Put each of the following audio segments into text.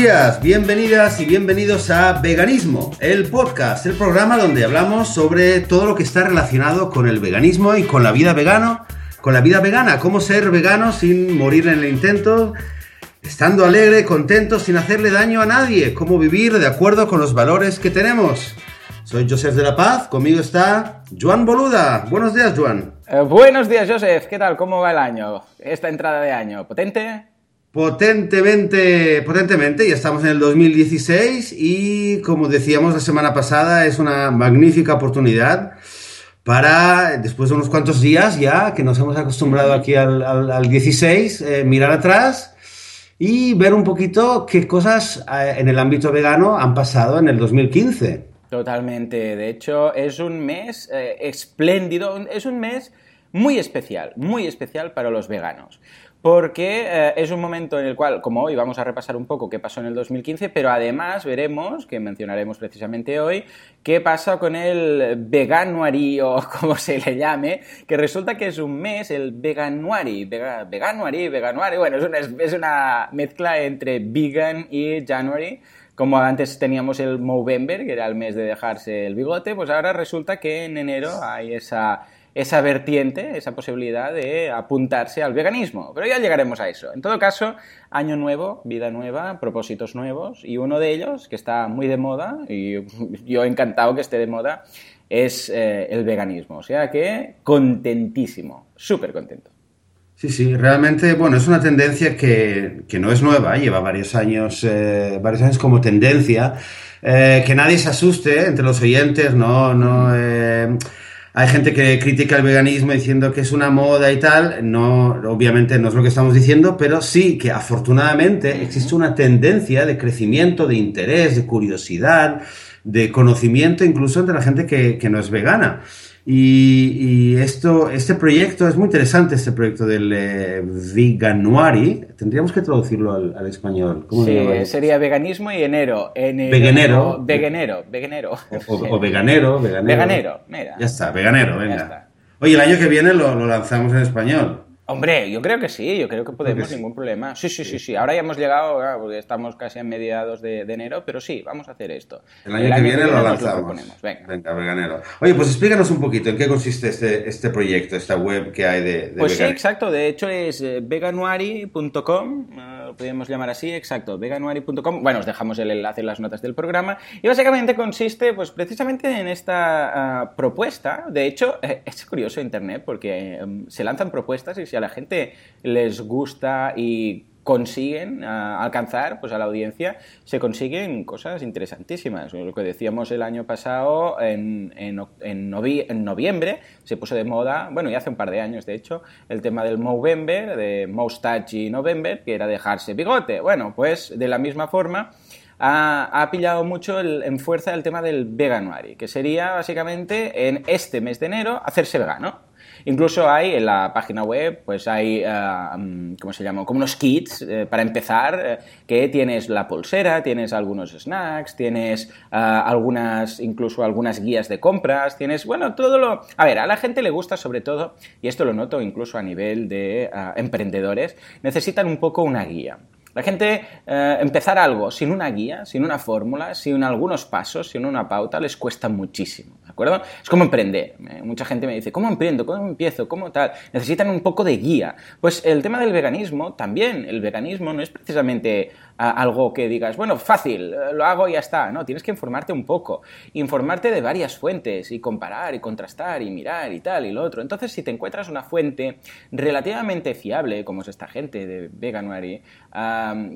días, bienvenidas y bienvenidos a Veganismo, el podcast, el programa donde hablamos sobre todo lo que está relacionado con el veganismo y con la vida vegano, con la vida vegana, cómo ser vegano sin morir en el intento, estando alegre, contento, sin hacerle daño a nadie, cómo vivir de acuerdo con los valores que tenemos. Soy Joseph de la Paz, conmigo está Joan Boluda. Buenos días, Joan. Eh, buenos días, Joseph. ¿Qué tal? ¿Cómo va el año? Esta entrada de año. ¿Potente? Potentemente, potentemente, ya estamos en el 2016 y como decíamos la semana pasada, es una magnífica oportunidad para, después de unos cuantos días ya, que nos hemos acostumbrado aquí al, 16, eh, mirar atrás y ver un poquito qué cosas eh, en el ámbito vegano han pasado en el 2015. Totalmente, de hecho es un mes eh, espléndido, es un mes muy especial, muy especial para los veganos porque eh, es un momento en el cual, como hoy, vamos a repasar un poco qué pasó en el 2015, pero además veremos, que mencionaremos precisamente hoy, qué pasa con el veganuary o como se le llame, que resulta que es un mes, el veganuary, veganuary, veganuary, bueno, es una, es una mezcla entre vegan y January, como antes teníamos el Movember, que era el mes de dejarse el bigote, pues ahora resulta que en enero hay esa esa vertiente, esa posibilidad de apuntarse al veganismo. Pero ya llegaremos a eso. En todo caso, año nuevo, vida nueva, propósitos nuevos y uno de ellos, que está muy de moda, y yo encantado que esté de moda, es eh, el veganismo. O sea que contentísimo, súper contento. Sí, sí, realmente, bueno, es una tendencia que, no es nueva, lleva varios años, eh, varios años como tendencia. Eh, que nadie se asuste entre los oyentes, no, no hay gente que critica el veganismo diciendo que es una moda y tal. No, obviamente no es lo que estamos diciendo, pero sí que afortunadamente existe una tendencia de crecimiento, de interés, de curiosidad, de conocimiento incluso entre la gente que, que no es vegana. Y, esto, este proyecto es muy interesante, este proyecto del eh, Veganuari. Tendríamos que traducirlo al, español. sí, sería veganismo y enero. veganero. Veganero, veganero. O, veganero, veganero. Veganero, mira. Ya está, veganero, venga. Oye, el año que viene lo, lo lanzamos en español. Hombre, yo creo que sí, yo creo que podemos, ningún problema. Sí, sí, sí, sí. Ahora ya hemos llegado, porque estamos casi a mediados de, enero, pero sí, vamos a hacer esto. El año, que, viene lo lanzamos. Venga. Venga, veganero. Oye, pues explícanos un poquito en qué consiste este, este proyecto, esta web que hay de, Pues sí, exacto. De hecho es eh, veganuari.com, eh, lo podríamos llamar así, exacto, veganuari.com. Bueno, os dejamos el enlace en las notas del programa. Y básicamente consiste, pues precisamente en esta ah, propuesta. De hecho, es curioso Internet porque em, se lanzan propuestas y se la gente les gusta y consiguen alcanzar pues a la audiencia se consiguen cosas interesantísimas. Lo que decíamos el año pasado en, en, en, noviembre se puso de moda bueno ya hace un par de años de hecho el tema del Movember de Moustache November que era dejarse bigote. Bueno pues de la misma forma ha, pillado mucho en fuerza el tema del veganuary que sería básicamente en este mes de enero hacerse vegano Incluso hay en la página web, pues hay, eh, mm, ¿cómo se llama? Como unos kits eh, para empezar, eh, que tienes la pulsera, tienes algunos snacks, tienes algunas, incluso algunas guías de compras, tienes, bueno, todo lo... A ver, a la gente le gusta sobre todo, y esto lo noto incluso a nivel de emprendedores, necesitan un poco una guía. La gente empezar algo sin una guía, sin una fórmula, sin algunos pasos, sin una pauta, les cuesta muchísimo. ¿De acuerdo? Es como emprender. Mucha gente me dice, ¿cómo emprendo? ¿Cómo empiezo? ¿Cómo tal? Necesitan un poco de guía. Pues el tema del veganismo también. El veganismo no es precisamente algo que digas, bueno, fácil, eh, lo hago y ya está. No, tienes que informarte un poco. Informarte de varias fuentes y comparar y contrastar y mirar y tal y lo otro. Entonces, si te encuentras una fuente relativamente fiable, como es esta gente de Veganuary,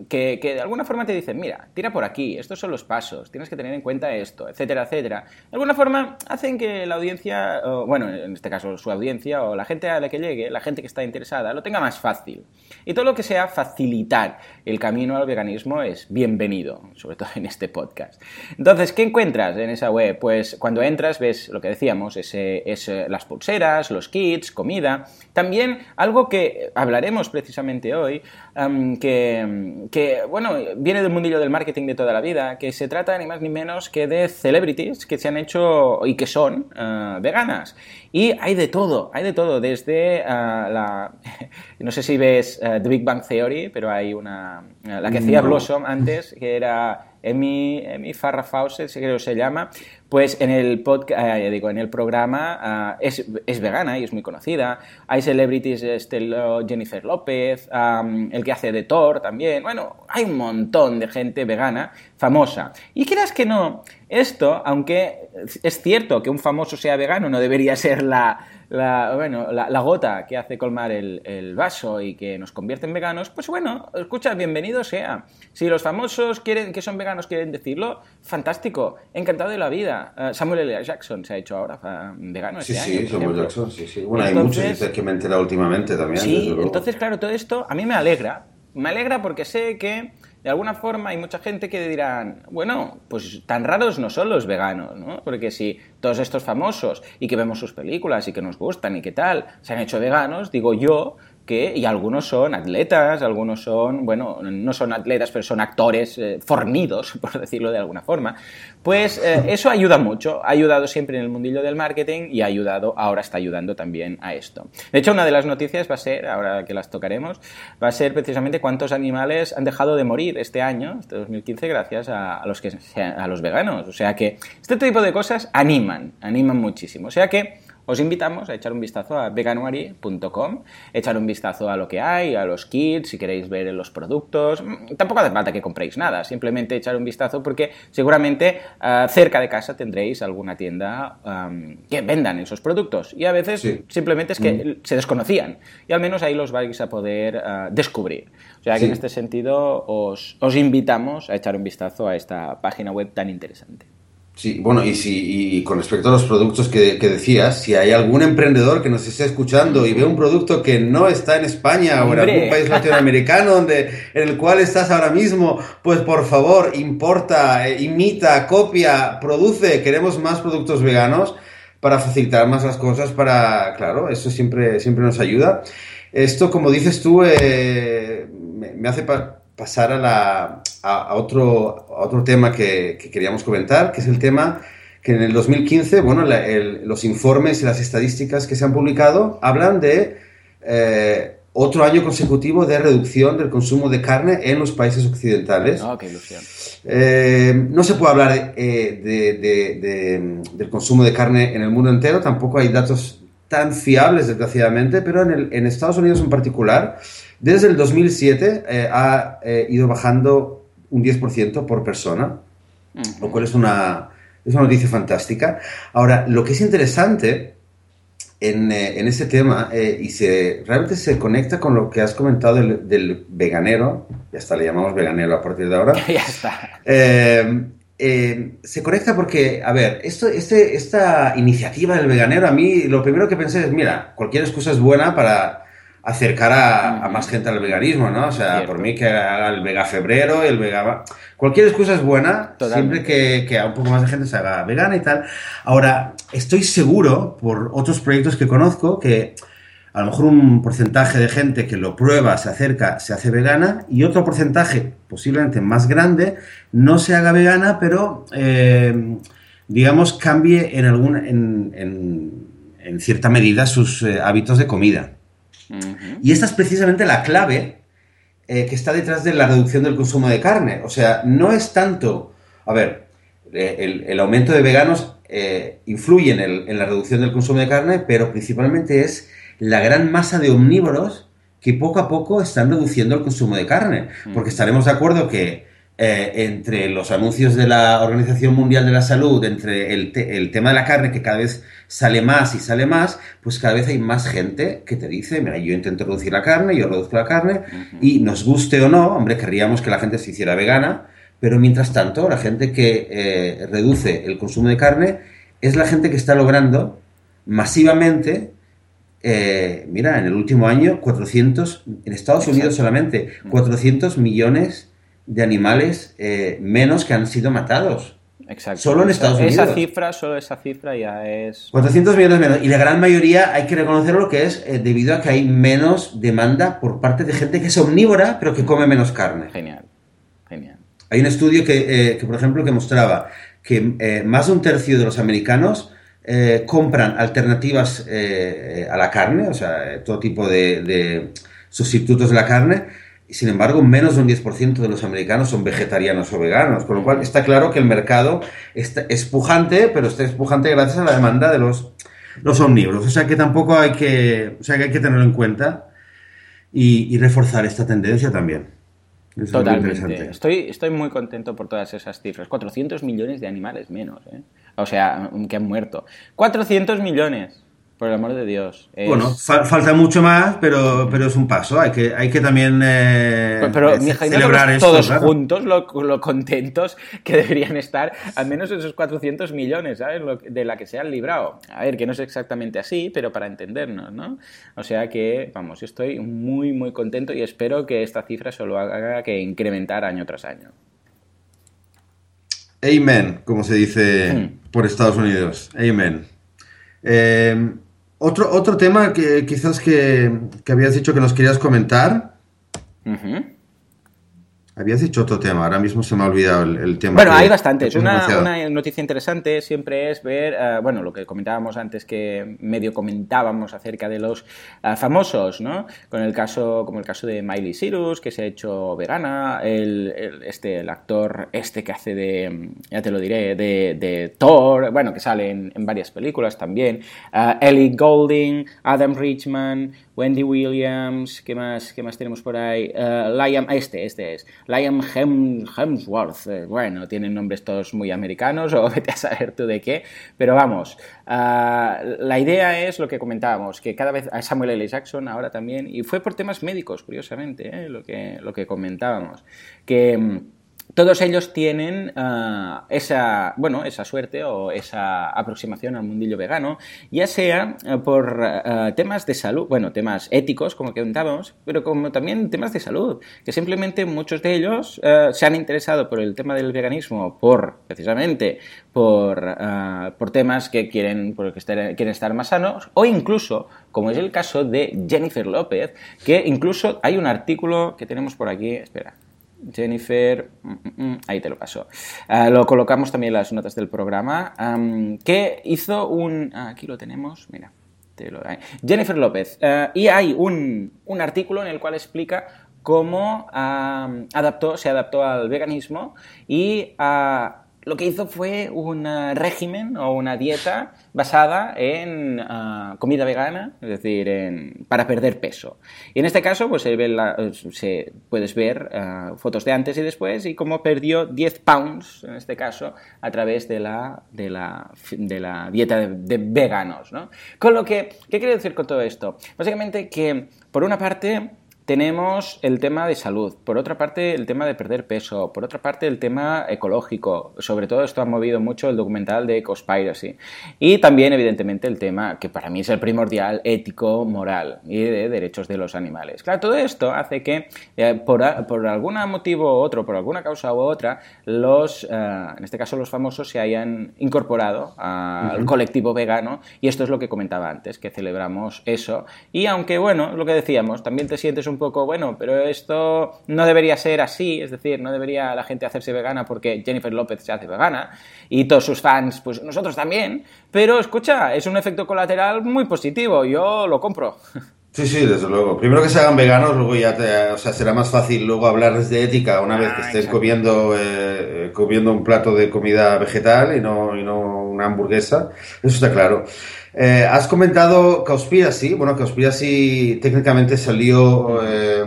que, que, de alguna forma te dicen, mira, tira por aquí, estos son los pasos, tienes que tener en cuenta esto, etcétera, etcétera. De alguna forma hacen que la audiencia, bueno, en este caso su audiencia o la gente a la que llegue, la gente que está interesada, lo tenga más fácil. Y todo lo que sea facilitar el camino al veganismo es bienvenido, sobre todo en este podcast. Entonces, ¿qué encuentras en esa web? Pues cuando entras ves lo que decíamos, es, es las pulseras, los kits, comida. También algo que hablaremos precisamente hoy, que, que, bueno, viene del mundillo del marketing de toda la vida, que se trata ni más ni menos que de celebrities que se han hecho y que son eh, veganas. Y hay de todo, hay de todo, desde eh, la... No sé si ves The Big Bang Theory, pero hay una... la que hacía Blossom antes, que era Emi, Emi Farrah Fawcett, creo que se llama, pues en el podcast, digo, en el programa es, es, vegana y es muy conocida. Hay celebrities, estilo Jennifer López, el que hace de Thor también. Bueno, hay un montón de gente vegana famosa. Y quieras que no, esto, aunque es cierto que un famoso sea vegano, no debería ser la, bueno, la, gota que hace colmar el, vaso y que nos convierte en veganos, pues bueno, escucha, bienvenido sea. Si los famosos quieren, que son veganos quieren decirlo, fantástico, encantado de la vida. Eh, Samuel L. Jackson se ha hecho ahora vegano este sí, Sí, Samuel Jackson, sí, sí. Bueno, hay muchos que me he enterado últimamente también. Sí, entonces, claro, todo esto a mí me alegra. Me alegra porque sé que de alguna forma hay mucha gente que dirán, bueno, pues tan raros no son los veganos, ¿no? Porque si todos estos famosos y que vemos sus películas y que nos gustan y qué tal, se han hecho veganos, digo yo que, y algunos son atletas, algunos son, bueno, no son atletas, pero son actores eh, fornidos, por decirlo de alguna forma, pues eh, eso ayuda mucho, ha ayudado siempre en el mundillo del marketing y ha ayudado, ahora está ayudando también a esto. De hecho, una de las noticias va a ser, ahora que las tocaremos, va a ser precisamente cuántos animales han dejado de morir este año, este 2015, gracias a, los, que, a los veganos. O sea que este tipo de cosas animan, animan muchísimo. O sea que os invitamos a echar un vistazo a veganuary.com, echar un vistazo a lo que hay, a los kits, si queréis ver los productos. Mm, tampoco hace falta que compréis nada, simplemente echar un vistazo porque seguramente ah, cerca de casa tendréis alguna tienda que vendan esos productos. Y a veces simplemente es que mm. se desconocían. Y al menos ahí los vais a poder ah, descubrir. O sea que en este sentido os, os invitamos a echar un vistazo a esta página web tan interesante. Sí, bueno, y, si, y con respecto a los productos que, decías, si hay algún emprendedor que nos esté escuchando y ve un producto que no está en España o en algún país latinoamericano donde, en el cual estás ahora mismo, pues por favor, importa, eh, imita, copia, produce, queremos más productos veganos para facilitar más las cosas, para, claro, eso siempre, siempre nos ayuda. Esto, como dices tú, eh, me, hace pasar a, la, a, otro, otro tema que, queríamos comentar, que es el tema que en el 2015, bueno, los informes y las estadísticas que se han publicado hablan de eh, otro año consecutivo de reducción del consumo de carne en los países occidentales. Oh, qué ilusión. Eh, no se puede hablar eh, de, del consumo de carne en el mundo entero, tampoco hay datos tan fiables, desgraciadamente, pero en, el, en Estados Unidos en particular, desde el 2007 eh, ha eh, ido bajando un 10% por persona, lo cual es una, es una noticia fantástica. Ahora, lo que es interesante en, eh, en este tema, y se, realmente se conecta con lo que has comentado del, del, veganero, ya está, le llamamos veganero a partir de ahora. ya está. se conecta porque, a ver, esto, este, esta iniciativa del veganero, a mí lo primero que pensé es, mira, cualquier excusa es buena para acercar a, más gente al veganismo, ¿no? O sea, por mí que haga el vega febrero, el vega... Cualquier excusa es buena, siempre que, que un poco más de gente se haga vegana y tal. Ahora, estoy seguro, por otros proyectos que conozco, que a lo mejor un porcentaje de gente que lo prueba, se acerca, se hace vegana, y otro porcentaje, posiblemente más grande, no se haga vegana, pero, eh, digamos, cambie en, alguna, en, en, cierta medida sus eh, hábitos de comida. Y esta es precisamente la clave eh, que está detrás de la reducción del consumo de carne. O sea, no es tanto, a ver, eh, el, aumento de veganos eh, influye en, la reducción del consumo de carne, pero principalmente es la gran masa de omnívoros que poco a poco están reduciendo el consumo de carne. Porque estaremos de acuerdo que entre los anuncios de la Organización Mundial de la Salud, entre el, el, tema de la carne que cada vez sale más y sale más, pues cada vez hay más gente que te dice, mira, yo intento reducir la carne, yo reduzco la carne, y nos guste o no, hombre, querríamos que la gente se hiciera vegana, pero mientras tanto, la gente que eh, reduce el consumo de carne es la gente que está logrando masivamente, eh, mira, en el último año, 400, en Estados Unidos solamente, 400 millones de animales eh, menos que han sido matados. Exacto. Solo en Estados Unidos. Esa cifra, solo esa cifra ya es... 400 millones menos. Y la gran mayoría hay que reconocer lo que es eh, debido a que hay menos demanda por parte de gente que es omnívora, pero que come menos carne. Genial, genial. Hay un estudio que, eh, que por ejemplo, que mostraba que eh, más de un tercio de los americanos compran alternativas a la carne, o sea, todo tipo de, sustitutos de la carne, y sin embargo, menos de un 10% de los americanos son vegetarianos o veganos, con lo cual está claro que el mercado está, es pujante, pero está espujante gracias a la demanda de los, los omnívoros. O sea que tampoco hay que, o sea que hay que tenerlo en cuenta y, reforzar esta tendencia también. Totalmente. Estoy, estoy muy contento por todas esas cifras. 400 millones de animales menos, ¿eh? O sea, que han muerto. 400 millones. Por el amor de Dios. Bueno, falta mucho más, pero, pero es un paso. Hay que, hay que también eh, pero, celebrar esto, todos juntos lo, contentos que deberían estar, al menos esos 400 millones, ¿sabes? de la que se han librado. A ver, que no es exactamente así, pero para entendernos, ¿no? O sea que, vamos, estoy muy, muy contento y espero que esta cifra solo haga que incrementar año tras año. Amen, como se dice hmm. por Estados Unidos. Amen. Eh, otro, otro tema que quizás que, que habías dicho que nos querías comentar. Habías dicho otro tema, ahora mismo se me ha olvidado el, tema. Bueno, hay bastantes. Una, una, noticia interesante siempre es ver, eh, bueno, lo que comentábamos antes que medio comentábamos acerca de los eh, famosos, ¿no? Con el caso, como el caso de Miley Cyrus, que se ha hecho vegana, el, este, el actor este que hace de, ya te lo diré, de, de Thor, bueno, que sale en, varias películas también, uh, Ellie Golding, Adam Richman, Wendy Williams, ¿qué más, qué más tenemos por ahí? Liam, este, este es. Liam Hemsworth, eh, bueno, tienen nombres todos muy americanos o vete a saber tú de qué, pero vamos, ah, la idea es lo que comentábamos, que cada vez, a Samuel L. Jackson ahora también, y fue por temas médicos, curiosamente, eh, lo, que, lo que comentábamos, que mm, todos ellos tienen ah, esa, bueno, esa suerte o esa aproximación al mundillo vegano, ya sea ah, por ah, temas de salud, bueno, temas éticos, como comentábamos, pero como también temas de salud, que simplemente muchos de ellos se han interesado por el tema del veganismo por, precisamente, por, por temas que quieren, por que quieren estar más sanos, o incluso, como es el caso de Jennifer López, que incluso hay un artículo que tenemos por aquí, espera, Jennifer, mm, mm, mm, ahí te lo paso. Ah, lo colocamos también en las notas del programa. que hizo un. Ah, aquí lo tenemos, mira. Jennifer López. Ah, y hay un, un, artículo en el cual explica cómo adaptó, se adaptó al veganismo y lo que hizo fue un régimen o una dieta basada en ah, comida vegana, es decir, en, para perder peso. Y en este caso, pues se, ve se puedes ver ah, fotos de antes y después y cómo perdió 10 pounds, en este caso, a través de la, de la, de la dieta de, de veganos. ¿no? Con lo que, ¿qué quiere decir con todo esto? Básicamente que, por una parte, tenemos el tema de salud, por otra parte el tema de perder peso, por otra parte el tema ecológico, sobre todo esto ha movido mucho el documental de Ecospiracy y también evidentemente el tema que para mí es el primordial ético, moral y de derechos de los animales. Claro, todo esto hace que eh, por, algún motivo u otro, por alguna causa u otra, los, eh, en este caso los famosos se hayan incorporado al colectivo vegano. Y esto es lo que comentaba antes, que celebramos eso. Y aunque bueno, lo que decíamos, también te sientes un un poco, bueno, pero esto no debería ser así, es decir, no debería la gente hacerse vegana porque Jennifer López se hace vegana y todos sus fans, pues nosotros también, pero escucha, es un efecto colateral muy positivo, yo lo compro. Sí, sí, desde luego. Primero que se hagan veganos, luego ya te, o sea, será más fácil luego hablarles de ética una vez que ah, estés comiendo, eh, comiendo un plato de comida vegetal y no, y no una hamburguesa. Eso está claro. Eh, has comentado Conspiracy. Bueno, Conspiracy técnicamente salió. Eh,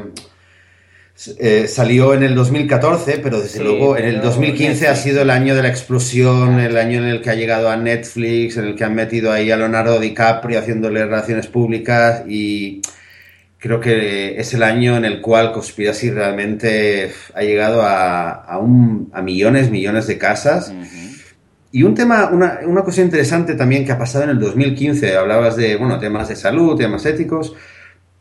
eh, salió en el 2014, pero desde luego en el 2015 ha sido el año de la explosión, el año en el que ha llegado a Netflix, en el que han metido ahí a Leonardo DiCaprio haciéndole relaciones públicas y creo que es el año en el cual Conspiracy realmente ha llegado a, un, a millones, millones de casas. Y un tema, una, una cosa interesante también que ha pasado en el 2015, hablabas de, bueno, temas de salud, temas éticos,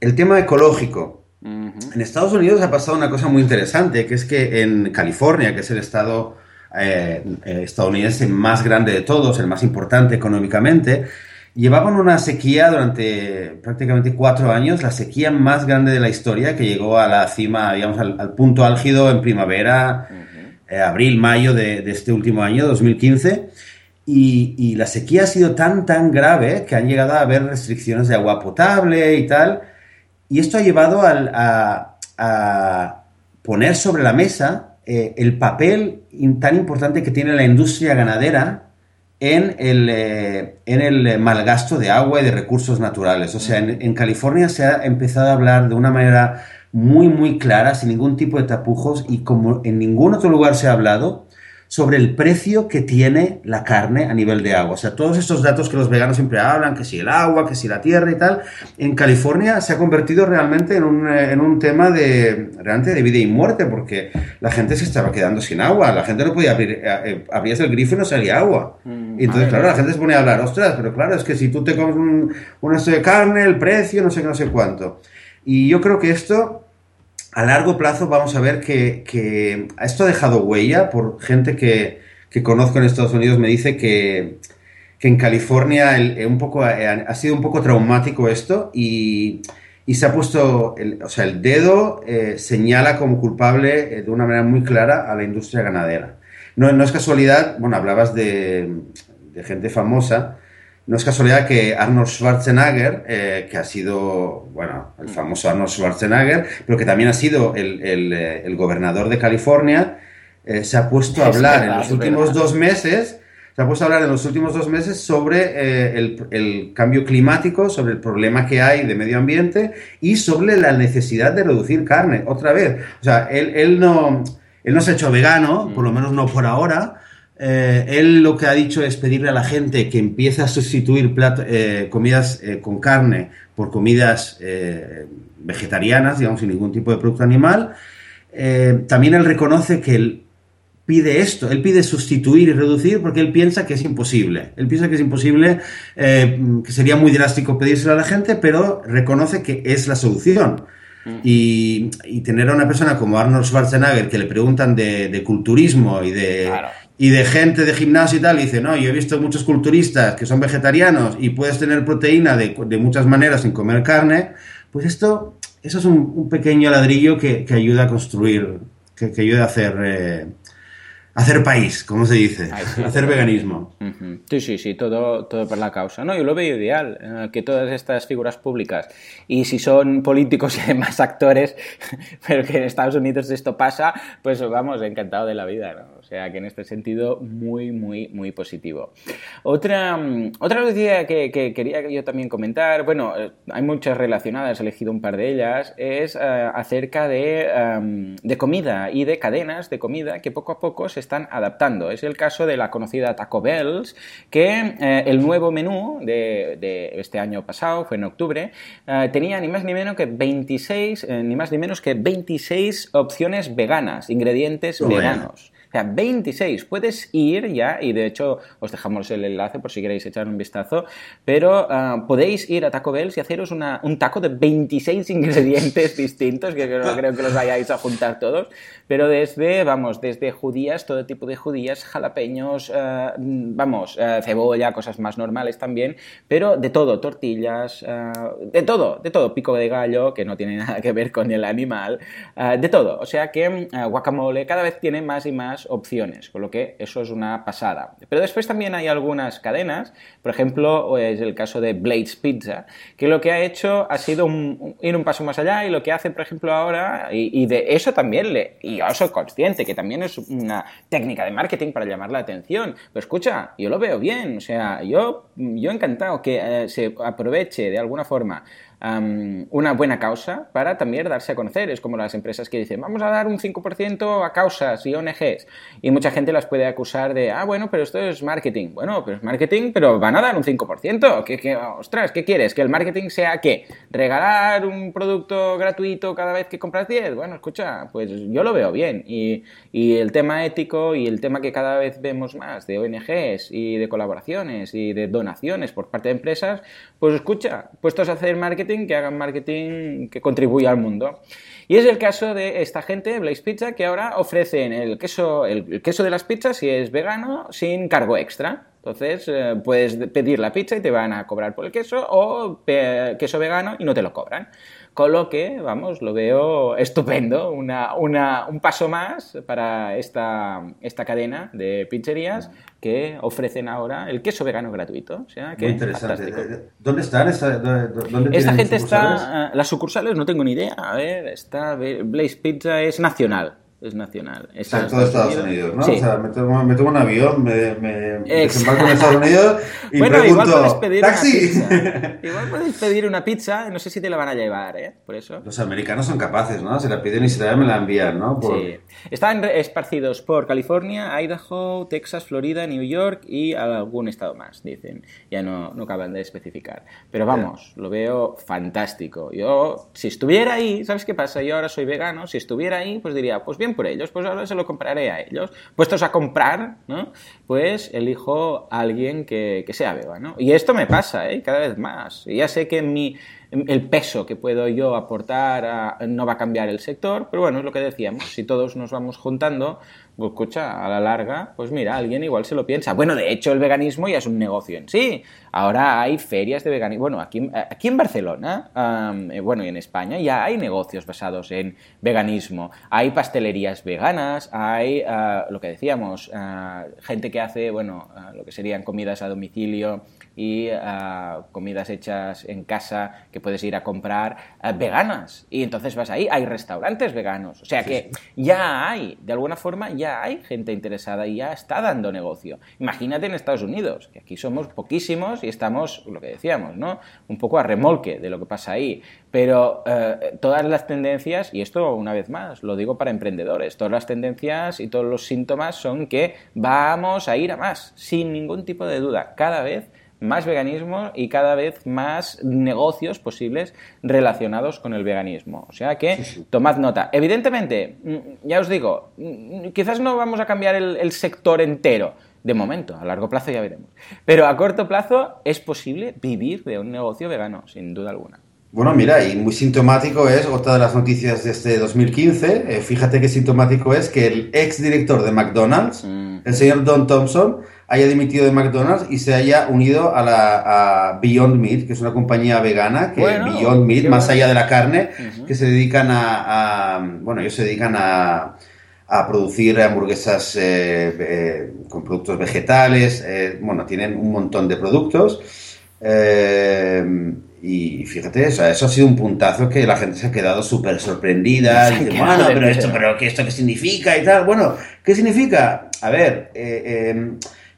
el tema ecológico. En Estados Unidos ha pasado una cosa muy interesante, que es que en California, que es el estado eh, eh, estadounidense más grande de todos, el más importante económicamente, llevaban una sequía durante prácticamente cuatro años, la sequía más grande de la historia, que llegó a la cima, digamos, al, punto álgido en primavera. Eh, abril, mayo de, este último año, 2015. Y, la sequía ha sido tan, tan grave que han llegado a haber restricciones de agua potable y tal. Y esto ha llevado a, poner sobre la mesa eh, el papel tan importante que tiene la industria ganadera en el, eh, en el malgasto de agua y de recursos naturales. O sea, en, California se ha empezado a hablar de una manera muy, muy clara, sin ningún tipo de tapujos y como en ningún otro lugar se ha hablado, sobre el precio que tiene la carne a nivel de agua. O sea, todos estos datos que los veganos siempre hablan, que si el agua, que si la tierra y tal, en California se ha convertido realmente en un, eh, en un tema de, realmente de vida y muerte, porque la gente se estaba quedando sin agua, la gente no podía abrir, eh, eh, abrías el grifo y no salía agua. Mm, y entonces, claro, la gente se pone a hablar, ostras, pero claro, es que si tú te comes un, un de carne, el precio, no sé qué, no sé cuánto. Y yo creo que esto a largo plazo vamos a ver que, esto ha dejado huella por gente que, conozco en Estados Unidos, me dice que, en California un poco, ha sido un poco traumático esto y, se ha puesto, el, o sea, el dedo eh, señala como culpable eh, de una manera muy clara a la industria ganadera. No, es casualidad, bueno, hablabas de gente famosa, no es casualidad que Arnold Schwarzenegger, eh, que ha sido, bueno, el famoso Arnold Schwarzenegger, pero que también ha sido el, eh, gobernador de California, eh, se ha puesto a hablar en los últimos dos meses, se ha puesto a hablar en los últimos dos meses sobre el, cambio climático, sobre el problema que hay de medio ambiente y sobre la necesidad de reducir carne, otra vez. O sea, él, él no, él no se ha hecho vegano, por lo menos no por ahora, eh, él lo que ha dicho es pedirle a la gente que empiece a sustituir eh, comidas eh, con carne por comidas vegetarianas, digamos, sin ningún tipo de producto animal. también él reconoce que él pide esto, él pide sustituir y reducir porque él piensa que es imposible. Él piensa que es imposible, que sería muy drástico pedírselo a la gente, pero reconoce que es la solución. Mm. Y, tener a una persona como Arnold Schwarzenegger que le preguntan de, culturismo y de, y de gente de gimnasio y tal, y dice, no, yo he visto muchos culturistas que son vegetarianos y puedes tener proteína de, muchas maneras sin comer carne, pues esto, eso es un, pequeño ladrillo que, ayuda a construir, que, ayuda a hacer... Eh, hacer país, como se dice, hacer veganismo. Sí, sí, sí, todo, todo por la causa. No, yo lo veo ideal, eh, que todas estas figuras públicas, y si son políticos y además actores, pero que en Estados Unidos esto pasa, pues vamos, encantado de la vida, ¿no? O sea que en este sentido, muy, muy, muy positivo. Otra, mm, otra noticia que, que quería yo también comentar, bueno, eh, hay muchas relacionadas, he elegido un par de ellas, es eh, acerca de, de comida y de cadenas de comida que poco a poco se están adaptando. Es el caso de la conocida Taco Bells, que eh, el nuevo menú de, este año pasado, fue en octubre, eh, tenía ni más ni menos que 26, eh, ni más ni menos que 26 opciones veganas, ingredientes veganos. O sea, 26. Puedes ir ya, y de hecho os dejamos el enlace por si queréis echar un vistazo, pero ah, podéis ir a Taco Bell y haceros un taco de 26 ingredientes distintos, que creo, creo que los vayáis a juntar todos, pero desde, vamos, desde judías, todo tipo de judías, jalapeños, ah, vamos, ah, cebolla, cosas más normales también, pero de todo, tortillas, de todo, de todo, pico de gallo, que no tiene nada que ver con el animal, de todo. O sea que guacamole cada vez tiene más y más opciones, con lo que eso es una pasada. Pero después también hay algunas cadenas, por ejemplo, es el caso de Blades Pizza, que lo que ha hecho ha sido ir un paso más allá y lo que hace, por ejemplo, ahora, y, de eso también, le, y yo soy consciente que también es una técnica de marketing para llamar la atención, pero escucha, yo lo veo bien, o sea, yo, yo encantado que eh, se aproveche de alguna forma una buena causa para también darse a conocer. Es como las empresas que dicen, vamos a dar un 5% a causas y ONGs. Y mucha gente las puede acusar de, ah, bueno, pero esto es marketing. Bueno, pero es marketing, pero van a dar un 5%. ¿Qué, qué, ostras, ¿qué quieres? ¿Que el marketing sea qué? ¿Regalar un producto gratuito cada vez que compras 10? Bueno, escucha, pues yo lo veo bien. Y, y el tema ético y el tema que cada vez vemos más de ONGs y de colaboraciones y de donaciones por parte de empresas, pues escucha, puestos a hacer marketing, que hagan marketing que contribuya al mundo. Y es el caso de esta gente, Blaze Pizza, que ahora ofrecen el queso, el queso de las pizzas, si es vegano, sin cargo extra. Entonces, eh, puedes pedir la pizza y te van a cobrar por el queso o queso vegano y no te lo cobran. Con lo que, vamos, lo veo estupendo, una, una, un paso más para esta, esta cadena de pizzerías que ofrecen ahora el queso vegano gratuito. O sea, que Muy interesante. ¿Dónde están? Esta, dónde Esta gente está... Las sucursales no tengo ni idea. A ver, está... Blaze Pizza es nacional es nacional. Es en todo Estados Unidos, ¿no? O sea, me tomo, me tomo, un avión, me, me desembarco en Estados Unidos y bueno, pregunto, igual puedes pedir ¡taxi! Una pizza. Igual puedes pedir una pizza, no sé si te la van a llevar, ¿eh? Por eso. Los americanos son capaces, ¿no? Se la piden y se la, me la envían, ¿no? Sí. Están esparcidos por California, Idaho, Texas, Florida, New York y algún estado más, dicen. Ya no, no acaban de especificar. Pero vamos, lo veo fantástico. Yo, si estuviera ahí, ¿sabes qué pasa? Yo ahora soy vegano, si estuviera ahí, pues diría, pues bien, por ellos, pues ahora se lo compraré a ellos. Puestos a comprar, ¿no? Pues elijo a alguien que, que sea vegano. Y esto me pasa, ¿eh? Cada vez más. ya sé que mi, el peso que puedo yo aportar no va a cambiar el sector, pero bueno, es lo que decíamos, si todos nos vamos juntando, pues escucha, a la larga, pues mira, alguien igual se lo piensa. Bueno, de hecho el veganismo ya es un negocio en sí. Ahora hay ferias de veganismo. Bueno, aquí, aquí en Barcelona, eh, bueno, y en España ya hay negocios basados en veganismo. Hay pastelerías veganas, hay eh, lo que decíamos, eh, gente que hace, bueno, lo que serían comidas a domicilio y comidas hechas en casa que puedes ir a comprar veganas. Y entonces vas ahí, hay restaurantes veganos. O sea que ya hay, de alguna forma, ya hay gente interesada y ya está dando negocio. Imagínate en Estados Unidos, que aquí somos poquísimos y estamos, lo que decíamos, ¿no? Un poco a remolque de lo que pasa ahí. Pero eh, todas las tendencias, y esto una vez más, lo digo para emprendedores, todas las tendencias y todos los síntomas son que vamos a ir a más, sin ningún tipo de duda, cada vez más veganismo y cada vez más negocios posibles relacionados con el veganismo. O sea que tomad nota. Evidentemente, mm, ya os digo, mm, quizás no vamos a cambiar el, sector entero. De momento, a largo plazo ya veremos. Pero a corto plazo es posible vivir de un negocio vegano, sin duda alguna. Bueno, mira, y muy sintomático es otra de las noticias de este 2015. Eh, fíjate qué sintomático es que el ex director de McDonald's, mm. el señor Don Thompson, haya dimitido de McDonald's y se haya unido a la Beyond Meat, que es una compañía vegana, que Beyond Meat, más allá de la carne, que se dedican a, bueno, ellos se dedican a, a producir hamburguesas eh, eh, con productos vegetales, eh, bueno, tienen un montón de productos. y fíjate, eso ha sido un puntazo que la gente se ha quedado súper sorprendida. Dice, bueno, pero esto, pero ¿qué, ¿esto qué significa? Y tal. Bueno, ¿qué significa? A ver,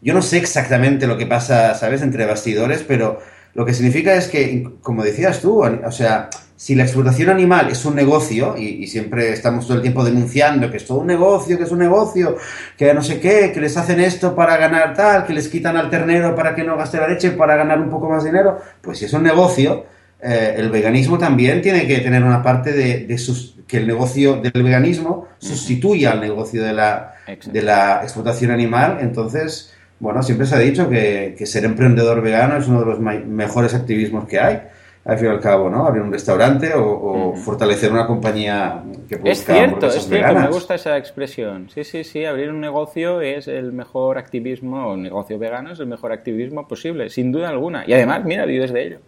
yo no sé exactamente lo que pasa, ¿sabes?, entre bastidores, pero lo que significa es que, como decías tú, o sea, si la explotación animal es un negocio, y, siempre estamos todo el tiempo denunciando que es todo un negocio, que es un negocio, que no sé qué, que les hacen esto para ganar tal, que les quitan al ternero para que no gaste la leche, para ganar un poco más de dinero, pues si es un negocio, eh, el veganismo también tiene que tener una parte de, sus, que el negocio del veganismo sustituya al negocio de la, de la explotación animal, entonces bueno, siempre se ha dicho que, ser emprendedor vegano es uno de los mejores activismos que hay al fin y al cabo, ¿no? Abrir un restaurante o, fortalecer una compañía que Es cierto, es cierto, me gusta esa expresión. Sí, sí, sí, abrir un negocio es el mejor activismo, o un negocio vegano es el mejor activismo posible, sin duda alguna. Y además, mira, vives de ello.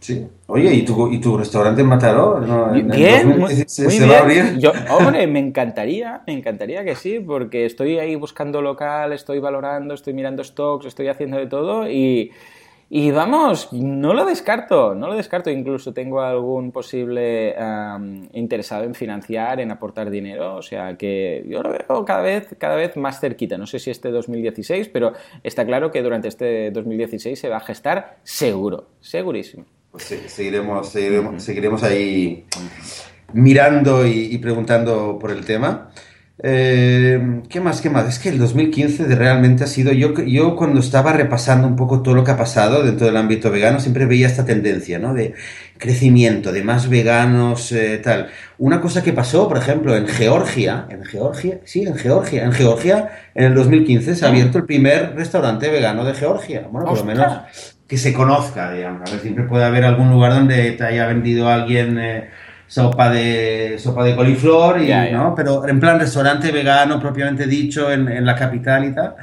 Sí. Oye, ¿y tu, y tu restaurante en Mataró? bien, muy, se, bien. Va a abrir? Yo, hombre, me encantaría, me encantaría que sí, porque estoy ahí buscando local, estoy valorando, estoy mirando stocks, estoy haciendo de todo y, y vamos, no lo descarto, no lo descarto. Incluso tengo algún posible interesado en financiar, en aportar dinero. O sea que yo lo veo cada vez, cada vez más cerquita. No sé si este 2016, pero está claro que durante este 2016 se va a gestar seguro, segurísimo. Pues seguiremos, seguiremos, ahí mirando y, preguntando por el tema. Eh, ¿Qué más? ¿Qué más? Es que el 2015 realmente ha sido. Yo, yo cuando estaba repasando un poco todo lo que ha pasado dentro del ámbito vegano, siempre veía esta tendencia, ¿no? De crecimiento, de más veganos, eh, tal. Una cosa que pasó, por ejemplo, en Georgia, en Georgia, sí, en Georgia, en Georgia, en el 2015 se ha abierto el primer restaurante vegano de Georgia. Bueno, por lo menos que se conozca, digamos. A ver, siempre puede haber algún lugar donde te haya vendido alguien eh, sopa de sopa de coliflor, y, ¿no? Pero en plan restaurante vegano propiamente dicho en, en la capital y tal.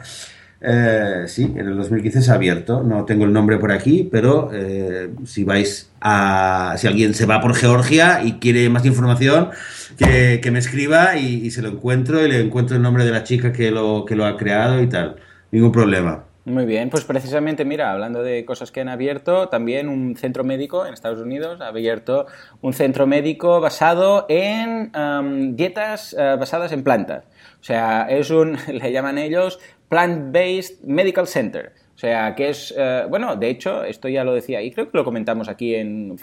Eh, sí, en el 2015 se ha abierto. No tengo el nombre por aquí, pero eh, si vais a. Si alguien se va por Georgia y quiere más información, que, me escriba y, y, se lo encuentro y le encuentro el nombre de la chica que lo, que lo ha creado y tal. Ningún problema. Muy bien, pues precisamente, mira, hablando de cosas que han abierto, también un centro médico en Estados Unidos ha abierto un centro médico basado en dietas eh, basadas en plantas. O sea, es un, le llaman ellos Plant-Based Medical Center. O sea, que es, eh, bueno, de hecho, esto ya lo decía, y creo que lo comentamos aquí en,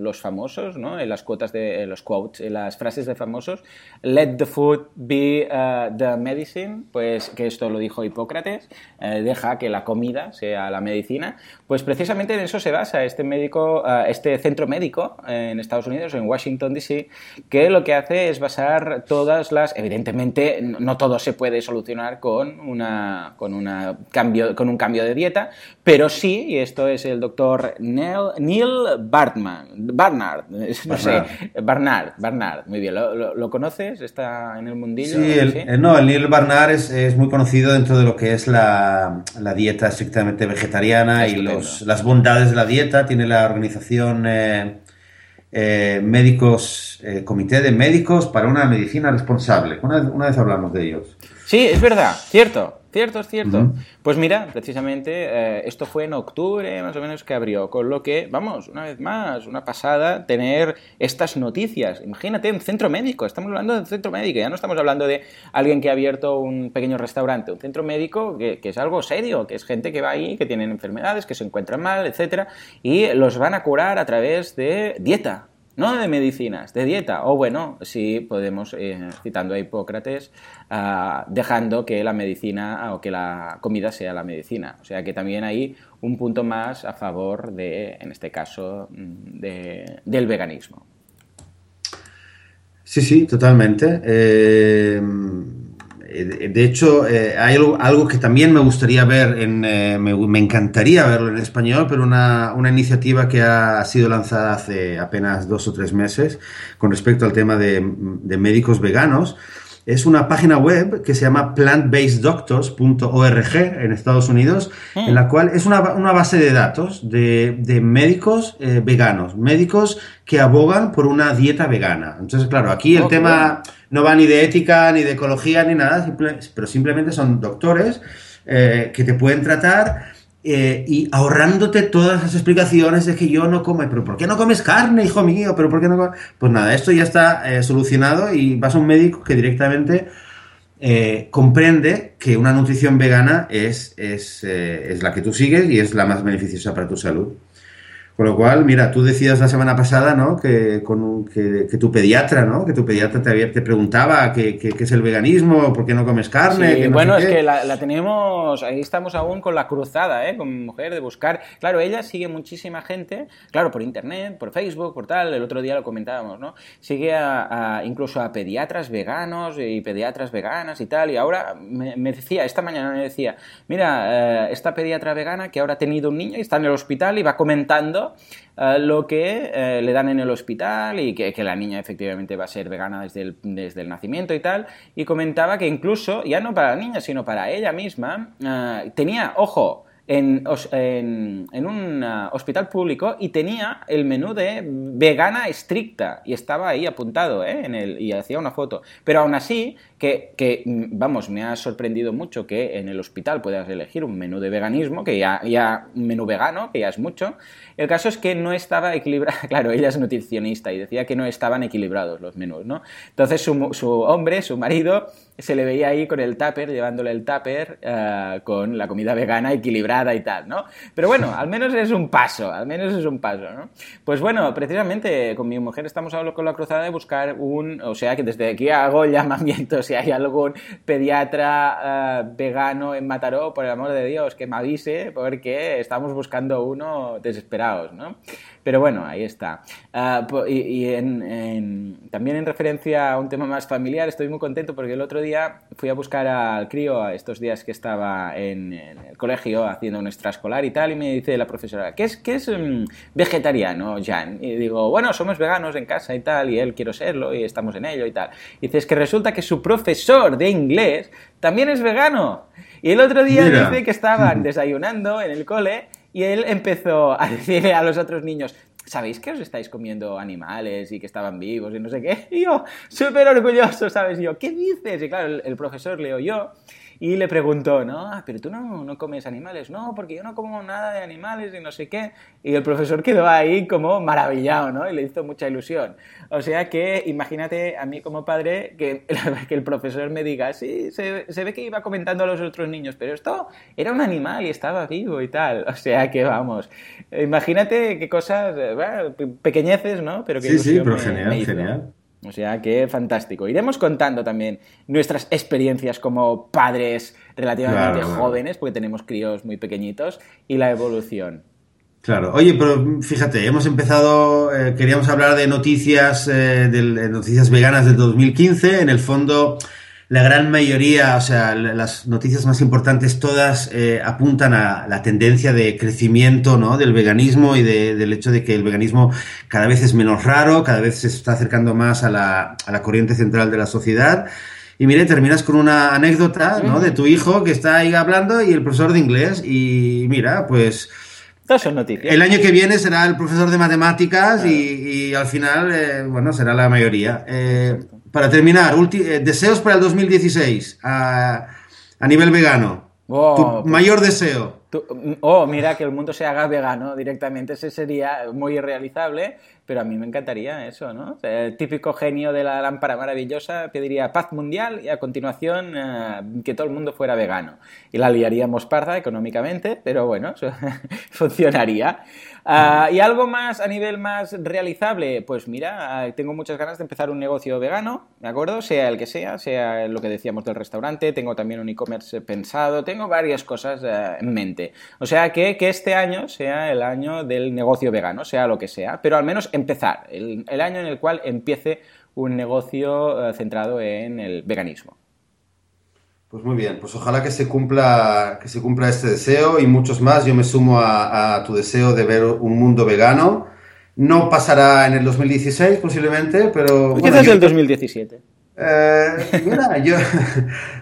los famosos, ¿no? En las cuotas de los quotes, en las frases de famosos, let the food be uh, the medicine, pues que esto lo dijo Hipócrates, eh, deja que la comida sea la medicina, pues precisamente en eso se basa este médico, uh, este centro médico en Estados Unidos, en Washington DC, que lo que hace es basar todas las, evidentemente, no todo se puede solucionar con una, con una cambio, con un cambio de dieta, pero sí, y esto es el doctor Neil, Neil Bartman, Barnard, no sé, Barnard, Barnard, muy bien, ¿Lo, conoces? ¿Está en el mundillo? Sí, el, no, el Neil Barnard es, muy conocido dentro de lo que es la, dieta estrictamente vegetariana y las bondades de la dieta, tiene la organización... Eh, eh, médicos, eh, comité de médicos para una medicina responsable. Una, una, vez hablamos de ellos. Sí, es verdad, cierto. Cierto, es cierto. Pues mira, precisamente eh, esto fue en octubre más o menos que abrió, con lo que, vamos, una vez más, una pasada tener estas noticias. Imagínate, un centro médico, estamos hablando de un centro médico, ya no estamos hablando de alguien que ha abierto un pequeño restaurante, un centro médico que, que es algo serio, que es gente que va ahí, que tienen enfermedades, que se encuentran mal, etcétera, y los van a curar a través de dieta, no de medicinas, de dieta. O bueno, si podemos, eh, citando a Hipócrates, ah, dejando que la medicina o que la comida sea la medicina. O sea que también hay un punto más a favor de, en este caso, mm, del veganismo. Sí, sí, totalmente. Eh, de hecho, eh, hay algo, que también me gustaría ver, en, eh, me, encantaría verlo en español, pero una, iniciativa que ha sido lanzada hace apenas dos o tres meses con respecto al tema de, médicos veganos. Es una página web que se llama plantbaseddoctors.org en Estados Unidos, en la cual es una, base de datos de, médicos veganos, médicos que abogan por una dieta vegana. Entonces, claro, aquí el oh, tema no va ni de ética, ni de ecología, ni nada, pero simplemente son doctores eh, que te pueden tratar eh, y ahorrándote todas las explicaciones de que yo no como, pero ¿por qué no comes carne, hijo mío? ¿Pero por qué no Pues nada, esto ya está eh, solucionado y vas a un médico que directamente comprende que una nutrición vegana es, es, es la que tú sigues y es la más beneficiosa para tu salud. Con lo cual, mira, tú decías la semana pasada, ¿no? Que, con, que, tu pediatra, ¿no? Que tu pediatra te, te preguntaba qué, es el veganismo, por qué no comes carne. bueno, es que la, tenemos, ahí estamos aún con la cruzada, ¿eh? Con mi mujer, de buscar. Claro, ella sigue muchísima gente, claro, por internet, por Facebook, por tal, el otro día lo comentábamos, ¿no? Sigue a, incluso a pediatras veganos y pediatras veganas y tal, y ahora me, decía, esta mañana me decía, mira, eh, esta pediatra vegana que ahora ha tenido un niño y está en el hospital y va comentando eh, lo que eh, le dan en el hospital y que, la niña efectivamente va a ser vegana desde el, desde el, nacimiento y tal. Y comentaba que incluso, ya no para la niña, sino para ella misma, eh, tenía, ojo, en, en, un hospital público y tenía el menú de vegana estricta y estaba ahí apuntado en el, y hacía una foto. Pero aún así, que, que, vamos, me ha sorprendido mucho que en el hospital puedas elegir un menú de veganismo, que ya, ya un menú vegano, que ya es mucho, el caso es que no estaba equilibrado. Claro, ella es nutricionista y decía que no estaban equilibrados los menús, ¿no? Entonces su, hombre, su marido, se le veía ahí con el tupper, llevándole el tupper eh, con la comida vegana equilibrada y tal, ¿no? Pero bueno, al menos es un paso, al menos es un paso, ¿no? Pues bueno, precisamente con mi mujer estamos hablando con la cruzada de buscar un, o sea que desde aquí hago llamamiento si hay algún pediatra eh, vegano en Mataró, por el amor de Dios, que me avise, porque estamos buscando uno desesperado ¿no? Pero bueno, ahí está. Ah, y, también en referencia a un tema más familiar, estoy muy contento porque el otro día fui a buscar al crío estos días que estaba en, el colegio haciendo un extraescolar y tal, y me dice la profesora, ¿qué es, qué es mm, vegetariano, Jan? Y digo, bueno, somos veganos en casa y tal, y él quiero serlo, y estamos en ello y tal. Y dice, es que resulta que su profesor de inglés también es vegano. Y el otro día dice que estaban desayunando en el cole y él empezó a decirle a los otros niños, ¿sabéis que os estáis comiendo animales y que estaban vivos y no sé qué? Y yo, súper orgulloso, ¿sabes? Y yo, ¿qué dices? Y claro, el, el profesor le oyó y le preguntó, ¿no? Ah, pero tú no, no, comes animales. No, porque yo no como nada de animales y no sé qué. Y el profesor quedó ahí como maravillado, ¿no? Y le hizo mucha ilusión. O sea que imagínate a mí como padre que, que el profesor me diga, sí, se, se, ve que iba comentando a los otros niños, pero esto era un animal y estaba vivo y tal. O sea que vamos, imagínate qué cosas, bueno, pequeñeces, ¿no? Pero que sí, sí, pero me, genial, me genial. O sea que fantástico. Iremos contando también nuestras experiencias como padres relativamente claro, jóvenes, porque tenemos críos muy pequeñitos, y la evolución. Claro, oye, pero fíjate, hemos empezado, eh, queríamos hablar de noticias, eh, de noticias veganas del 2015, en el fondo la gran mayoría, o sea, las noticias más importantes todas eh, apuntan a la tendencia de crecimiento ¿no? del veganismo y de, del hecho de que el veganismo cada vez es menos raro, cada vez se está acercando más a la, a la corriente central de la sociedad. Y mire, terminas con una anécdota ¿no? de tu hijo que está ahí hablando y el profesor de inglés. Y mira, pues... Todas son noticias. El año que viene será el profesor de matemáticas claro. y, y, al final, eh, bueno, será la mayoría. Eh, para terminar, eh, deseos para el 2016 a, a nivel vegano. Oh, tu pues, mayor deseo. Tu, oh, mira, que el mundo se haga vegano directamente. Ese sería muy irrealizable, pero a mí me encantaría eso, ¿no? El típico genio de la lámpara maravillosa pediría paz mundial y a continuación uh, que todo el mundo fuera vegano. Y la liaríamos parda económicamente, pero bueno, funcionaría. Uh, ¿Y algo más a nivel más realizable? Pues mira, uh, tengo muchas ganas de empezar un negocio vegano, ¿de acuerdo? Sea el que sea, sea lo que decíamos del restaurante, tengo también un e-commerce pensado, tengo varias cosas uh, en mente. O sea que, que este año sea el año del negocio vegano, sea lo que sea, pero al menos empezar, el, el año en el cual empiece un negocio centrado en el veganismo. Pues muy bien, pues ojalá que se cumpla, que se cumpla este deseo y muchos más. Yo me sumo a, a, tu deseo de ver un mundo vegano. No pasará en el 2016 posiblemente, pero... ¿Qué bueno, el 2017? Eh, mira, yo,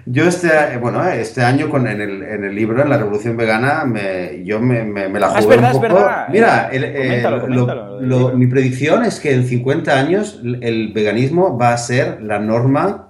yo este, bueno, este año con, en, el, en el libro, en la Revolución Vegana, me, yo me, me, me la jugué ah, es verdad, un poco. Es verdad. Mira, el, coméntalo, coméntalo, lo, lo, mi predicción es que en 50 años el veganismo va a ser la norma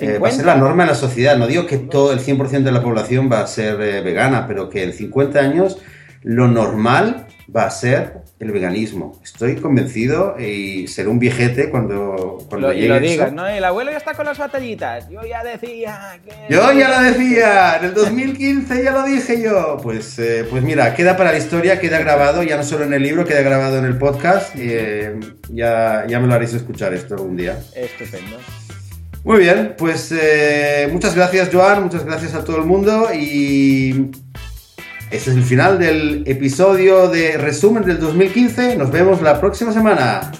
eh, va a ser la norma en la sociedad. No digo que todo el 100% de la población va a ser eh, vegana, pero que en 50 años lo normal va a ser el veganismo. Estoy convencido y seré un viejete cuando, cuando lo, llegue y lo digas, ¿no? El abuelo ya está con las batallitas. Yo ya decía que... Yo ya lo decía. En el 2015 ya lo dije yo. Pues, eh, pues mira, queda para la historia, queda grabado, ya no solo en el libro, queda grabado en el podcast. Y, eh, ya, ya me lo haréis escuchar esto algún día. Estupendo. Muy bien, pues eh, muchas gracias Joan, muchas gracias a todo el mundo y este es el final del episodio de resumen del 2015. Nos vemos la próxima semana.